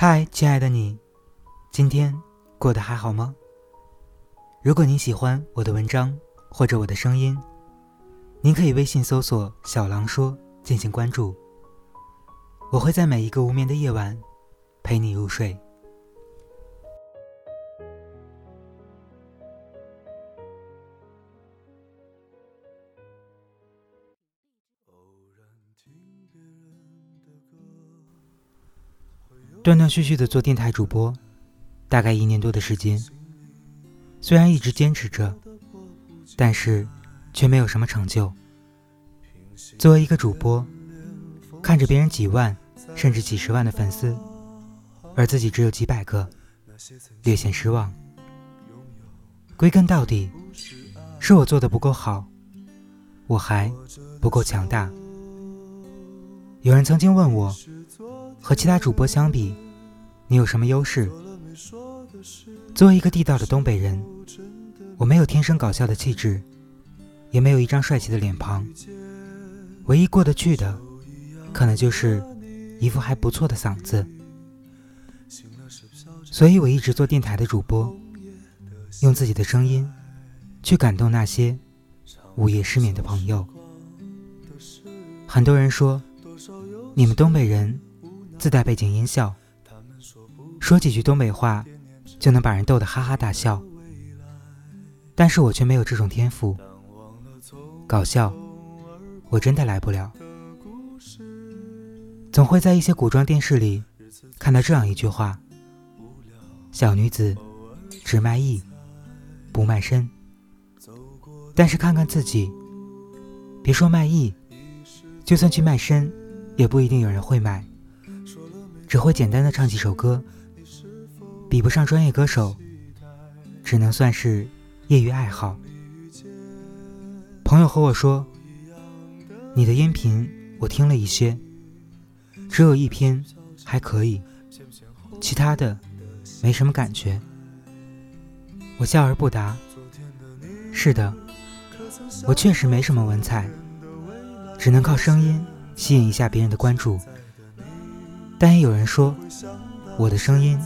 嗨，亲爱的你，今天过得还好吗？如果您喜欢我的文章或者我的声音，您可以微信搜索“小狼说”进行关注。我会在每一个无眠的夜晚陪你入睡。断断续续的做电台主播，大概一年多的时间。虽然一直坚持着，但是却没有什么成就。作为一个主播，看着别人几万甚至几十万的粉丝，而自己只有几百个，略显失望。归根到底，是我做的不够好，我还不够强大。有人曾经问我。和其他主播相比，你有什么优势？作为一个地道的东北人，我没有天生搞笑的气质，也没有一张帅气的脸庞，唯一过得去的，可能就是一副还不错的嗓子。所以我一直做电台的主播，用自己的声音去感动那些午夜失眠的朋友。很多人说，你们东北人。自带背景音效，说几句东北话就能把人逗得哈哈大笑。但是我却没有这种天赋，搞笑我真的来不了。总会在一些古装电视里看到这样一句话：小女子只卖艺不卖身。但是看看自己，别说卖艺，就算去卖身，也不一定有人会买。只会简单的唱几首歌，比不上专业歌手，只能算是业余爱好。朋友和我说，你的音频我听了一些，只有一篇还可以，其他的没什么感觉。我笑而不答。是的，我确实没什么文采，只能靠声音吸引一下别人的关注。但也有人说我的声音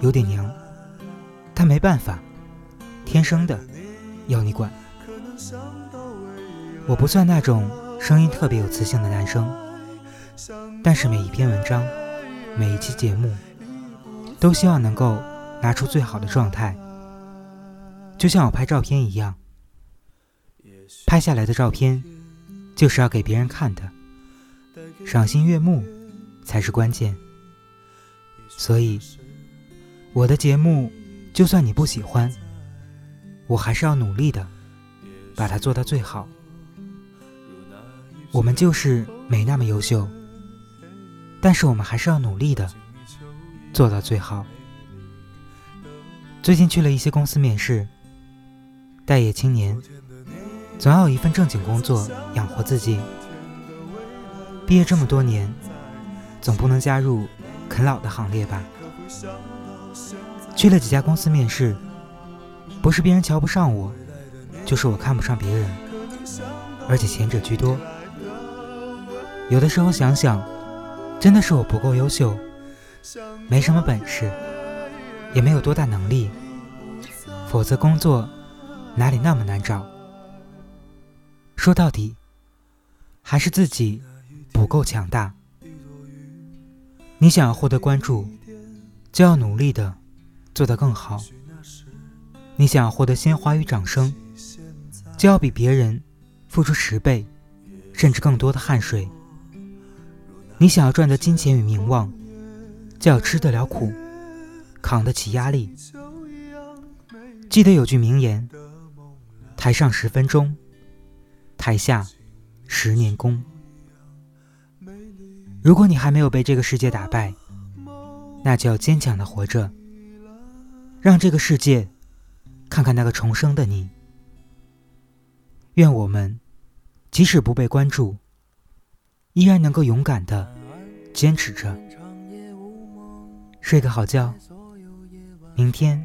有点娘，但没办法，天生的，要你管。我不算那种声音特别有磁性的男生，但是每一篇文章，每一期节目，都希望能够拿出最好的状态，就像我拍照片一样，拍下来的照片就是要给别人看的，赏心悦目。才是关键，所以我的节目，就算你不喜欢，我还是要努力的，把它做到最好。我们就是没那么优秀，但是我们还是要努力的，做到最好。最近去了一些公司面试，待业青年，总要有一份正经工作养活自己。毕业这么多年。总不能加入啃老的行列吧？去了几家公司面试，不是别人瞧不上我，就是我看不上别人，而且前者居多。有的时候想想，真的是我不够优秀，没什么本事，也没有多大能力，否则工作哪里那么难找？说到底，还是自己不够强大。你想要获得关注，就要努力的做得更好。你想要获得鲜花与掌声，就要比别人付出十倍，甚至更多的汗水。你想要赚得金钱与名望，就要吃得了苦，扛得起压力。记得有句名言：台上十分钟，台下十年功。如果你还没有被这个世界打败，那就要坚强的活着，让这个世界看看那个重生的你。愿我们即使不被关注，依然能够勇敢的坚持着。睡个好觉，明天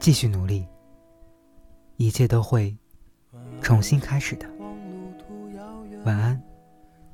继续努力，一切都会重新开始的。晚安。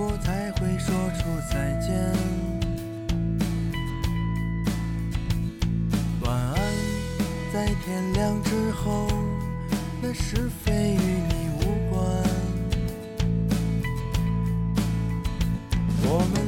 我才会说出再见。晚安在天亮之后，那是非与你无关。我们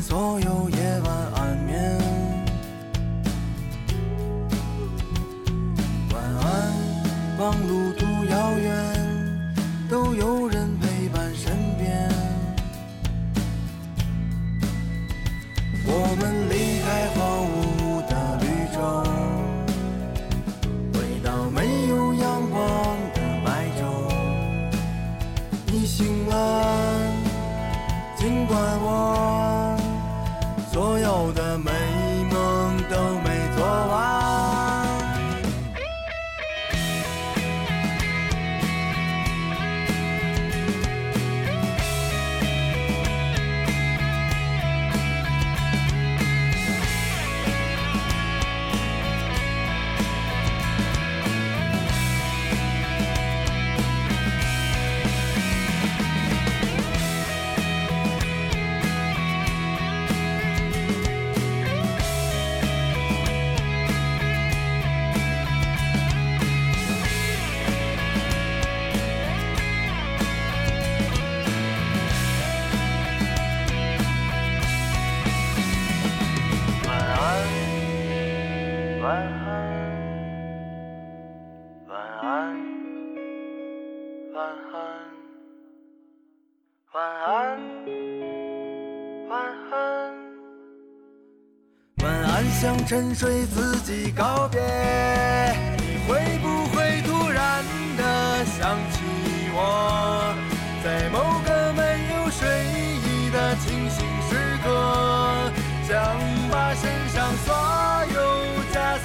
所有夜晚安眠。晚安，望路晚安，晚安，晚安，晚安，晚安，晚安向沉睡自己告别。你会不会突然的想起我，在某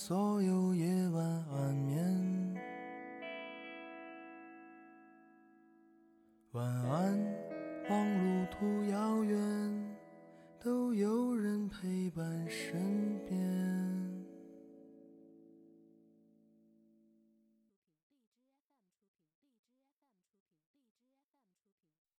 所有夜晚安眠，晚安，望路途遥远，都有人陪伴身。